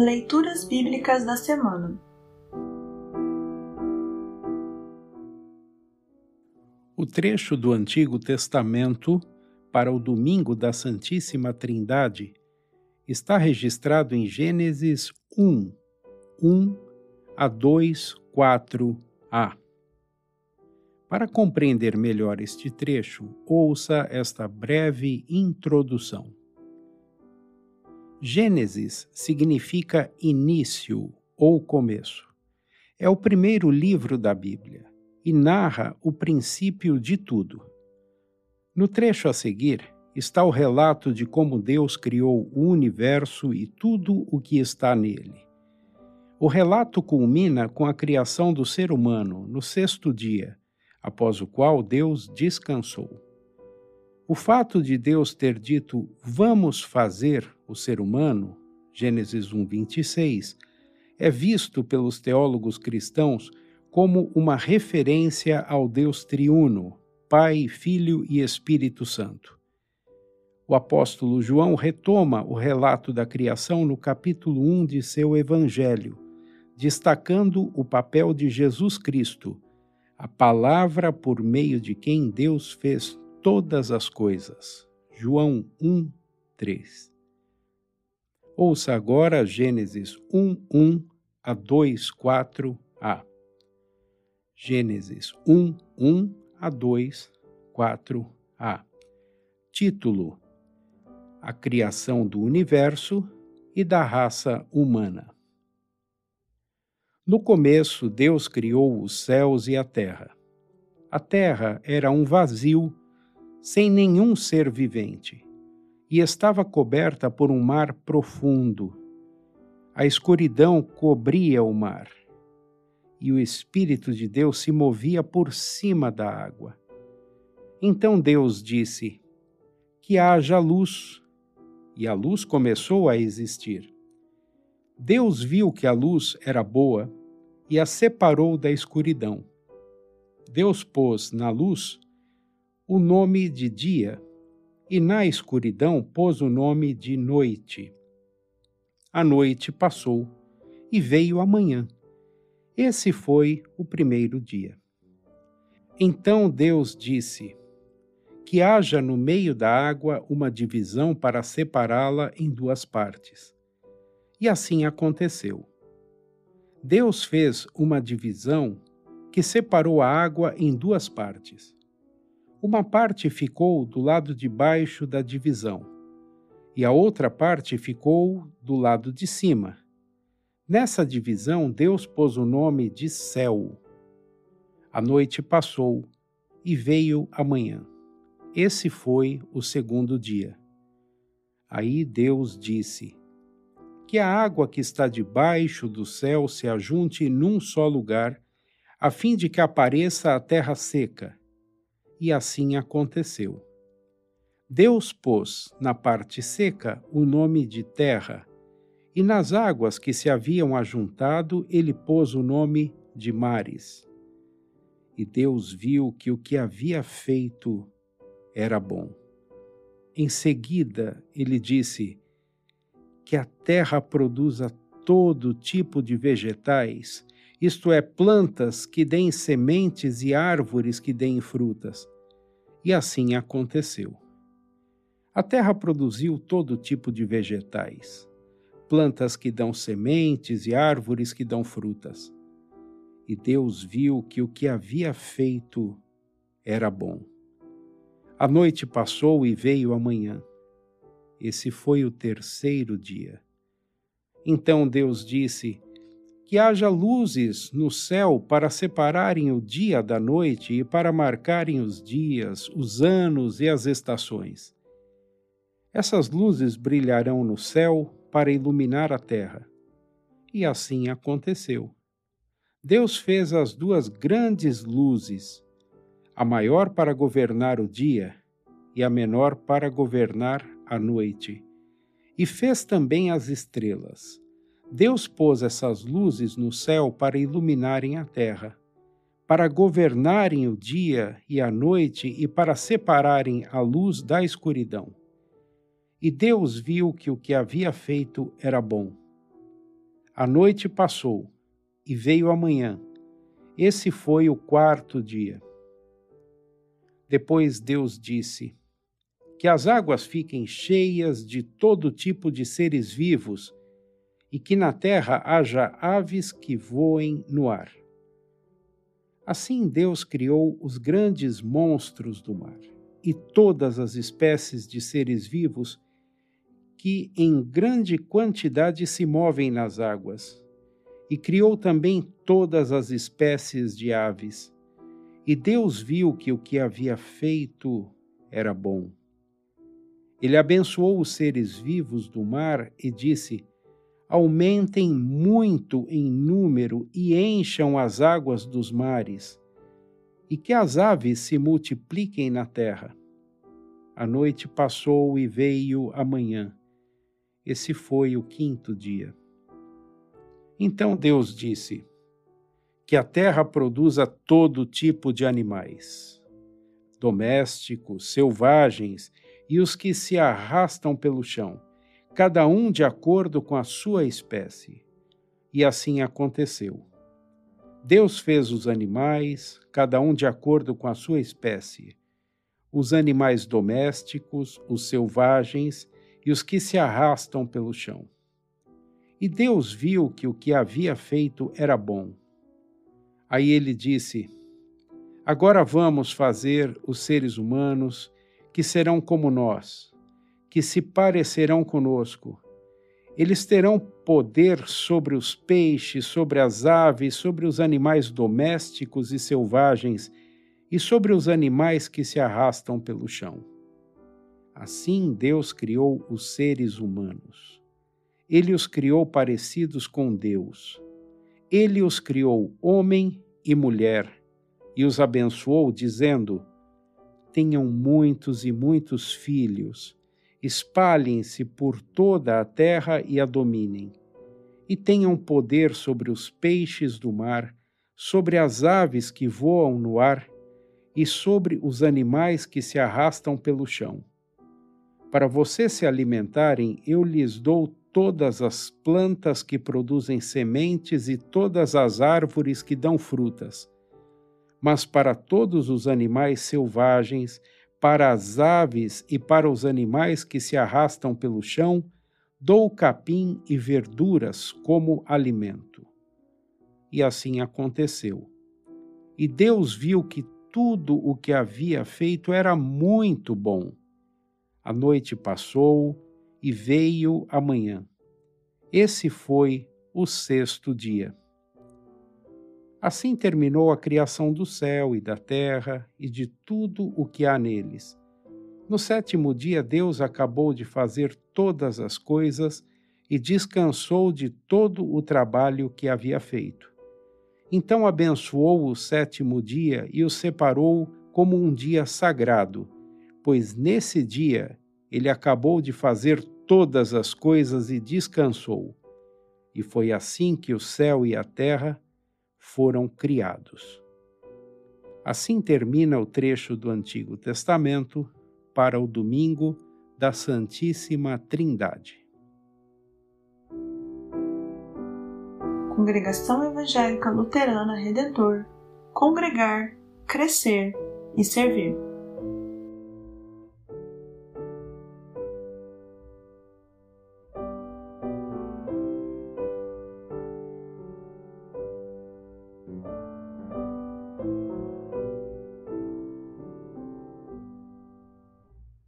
Leituras Bíblicas da Semana O trecho do Antigo Testamento para o domingo da Santíssima Trindade está registrado em Gênesis 1, 1 a 2, 4a. Para compreender melhor este trecho, ouça esta breve introdução. Gênesis significa início ou começo. É o primeiro livro da Bíblia e narra o princípio de tudo. No trecho a seguir está o relato de como Deus criou o universo e tudo o que está nele. O relato culmina com a criação do ser humano no sexto dia após o qual Deus descansou. O fato de Deus ter dito vamos fazer o ser humano, Gênesis 1:26, é visto pelos teólogos cristãos como uma referência ao Deus triuno, Pai, Filho e Espírito Santo. O apóstolo João retoma o relato da criação no capítulo 1 de seu evangelho, destacando o papel de Jesus Cristo a palavra por meio de quem Deus fez todas as coisas. João 1, 3. Ouça agora Gênesis 1, 1 a 2, 4a. Gênesis 1, 1 a 2, 4a. Título: A criação do universo e da raça humana. No começo, Deus criou os céus e a terra. A terra era um vazio, sem nenhum ser vivente, e estava coberta por um mar profundo. A escuridão cobria o mar, e o Espírito de Deus se movia por cima da água. Então Deus disse: Que haja luz, e a luz começou a existir. Deus viu que a luz era boa e a separou da escuridão. Deus pôs na luz o nome de dia e na escuridão pôs o nome de noite. A noite passou e veio a manhã. Esse foi o primeiro dia. Então Deus disse: Que haja no meio da água uma divisão para separá-la em duas partes. E assim aconteceu. Deus fez uma divisão que separou a água em duas partes. Uma parte ficou do lado de baixo da divisão, e a outra parte ficou do lado de cima. Nessa divisão, Deus pôs o nome de céu. A noite passou e veio a manhã. Esse foi o segundo dia. Aí Deus disse: que a água que está debaixo do céu se ajunte num só lugar, a fim de que apareça a terra seca. E assim aconteceu. Deus pôs na parte seca o nome de terra, e nas águas que se haviam ajuntado, ele pôs o nome de mares. E Deus viu que o que havia feito era bom. Em seguida, ele disse: que a terra produza todo tipo de vegetais, isto é, plantas que deem sementes e árvores que deem frutas. E assim aconteceu. A terra produziu todo tipo de vegetais, plantas que dão sementes e árvores que dão frutas. E Deus viu que o que havia feito era bom. A noite passou e veio a manhã. Esse foi o terceiro dia. Então Deus disse: Que haja luzes no céu para separarem o dia da noite e para marcarem os dias, os anos e as estações. Essas luzes brilharão no céu para iluminar a terra. E assim aconteceu. Deus fez as duas grandes luzes, a maior para governar o dia e a menor para governar a noite. E fez também as estrelas. Deus pôs essas luzes no céu para iluminarem a terra, para governarem o dia e a noite e para separarem a luz da escuridão. E Deus viu que o que havia feito era bom. A noite passou e veio a manhã. Esse foi o quarto dia. Depois Deus disse: Que as águas fiquem cheias de todo tipo de seres vivos e que na terra haja aves que voem no ar. Assim Deus criou os grandes monstros do mar e todas as espécies de seres vivos que em grande quantidade se movem nas águas, e criou também todas as espécies de aves. E Deus viu que o que havia feito era bom. Ele abençoou os seres vivos do mar e disse: aumentem muito em número e encham as águas dos mares, e que as aves se multipliquem na terra. A noite passou e veio a manhã. Esse foi o quinto dia. Então Deus disse: Que a terra produza todo tipo de animais, domésticos, selvagens e os que se arrastam pelo chão cada um de acordo com a sua espécie. E assim aconteceu. Deus fez os animais, cada um de acordo com a sua espécie, os animais domésticos, os selvagens e os que se arrastam pelo chão. E Deus viu que o que havia feito era bom. Aí ele disse: Agora vamos fazer os seres humanos que serão como nós que se parecerão conosco. Eles terão poder sobre os peixes, sobre as aves, sobre os animais domésticos e selvagens e sobre os animais que se arrastam pelo chão. Assim Deus criou os seres humanos. Ele os criou parecidos com Deus. Ele os criou homem e mulher e os abençoou, dizendo: Tenham muitos e muitos filhos espalhem-se por toda a terra e a dominem, e tenham poder sobre os peixes do mar, sobre as aves que voam no ar e sobre os animais que se arrastam pelo chão. Para vocês se alimentarem, eu lhes dou todas as plantas que produzem sementes e todas as árvores que dão frutas. Mas para todos os animais selvagens, para as aves e para os animais que se arrastam pelo chão, dou capim e verduras como alimento. E assim aconteceu. E Deus viu que tudo o que havia feito era muito bom. A noite passou e veio a manhã. Esse foi o sexto dia. Assim terminou a criação do céu e da terra e de tudo o que há neles. No sétimo dia, Deus acabou de fazer todas as coisas e descansou de todo o trabalho que havia feito. Então abençoou o sétimo dia e o separou como um dia sagrado, pois nesse dia ele acabou de fazer todas as coisas e descansou. E foi assim que o céu e a terra foram criados. Assim termina o trecho do Antigo Testamento para o domingo da Santíssima Trindade. Congregação Evangélica Luterana Redentor Congregar, Crescer e Servir.